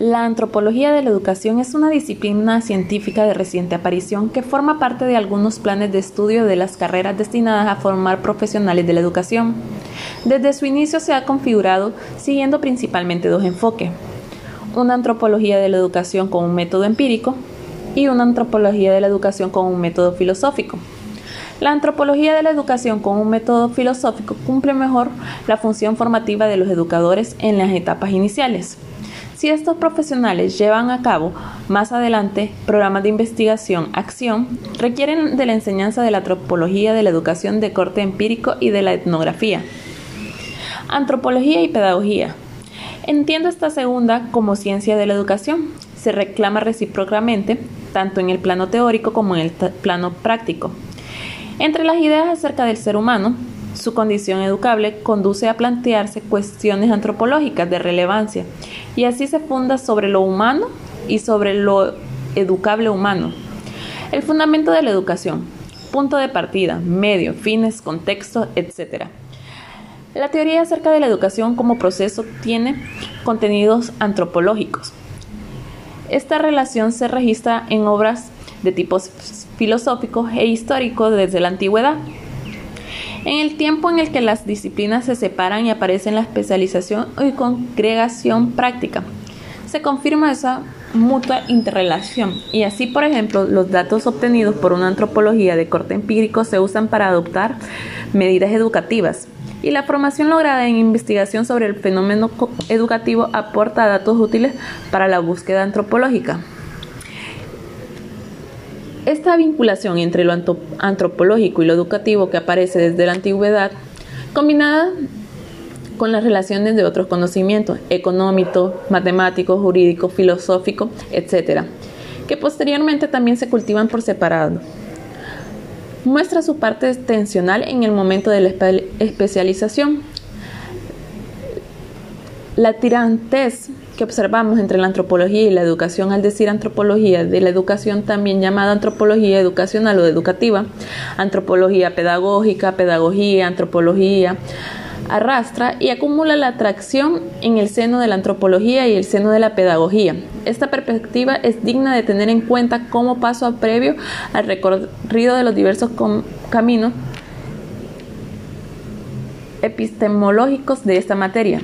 La antropología de la educación es una disciplina científica de reciente aparición que forma parte de algunos planes de estudio de las carreras destinadas a formar profesionales de la educación. Desde su inicio se ha configurado siguiendo principalmente dos enfoques. Una antropología de la educación con un método empírico y una antropología de la educación con un método filosófico. La antropología de la educación con un método filosófico cumple mejor la función formativa de los educadores en las etapas iniciales si estos profesionales llevan a cabo más adelante programas de investigación, acción, requieren de la enseñanza de la antropología de la educación de corte empírico y de la etnografía. Antropología y pedagogía. Entiendo esta segunda como ciencia de la educación. Se reclama recíprocamente, tanto en el plano teórico como en el plano práctico. Entre las ideas acerca del ser humano, su condición educable conduce a plantearse cuestiones antropológicas de relevancia y así se funda sobre lo humano y sobre lo educable humano. El fundamento de la educación, punto de partida, medio, fines, contexto, etc. La teoría acerca de la educación como proceso tiene contenidos antropológicos. Esta relación se registra en obras de tipo filosófico e histórico desde la antigüedad. En el tiempo en el que las disciplinas se separan y aparecen la especialización y congregación práctica, se confirma esa mutua interrelación y así, por ejemplo, los datos obtenidos por una antropología de corte empírico se usan para adoptar medidas educativas y la formación lograda en investigación sobre el fenómeno educativo aporta datos útiles para la búsqueda antropológica. Esta vinculación entre lo antropológico y lo educativo que aparece desde la antigüedad, combinada con las relaciones de otros conocimientos, económico, matemático, jurídico, filosófico, etc., que posteriormente también se cultivan por separado. Muestra su parte tensional en el momento de la especialización. La tirantez que observamos entre la antropología y la educación al decir antropología de la educación también llamada antropología educacional o educativa, antropología pedagógica, pedagogía, antropología, arrastra y acumula la atracción en el seno de la antropología y el seno de la pedagogía. Esta perspectiva es digna de tener en cuenta como paso previo al recorrido de los diversos caminos epistemológicos de esta materia.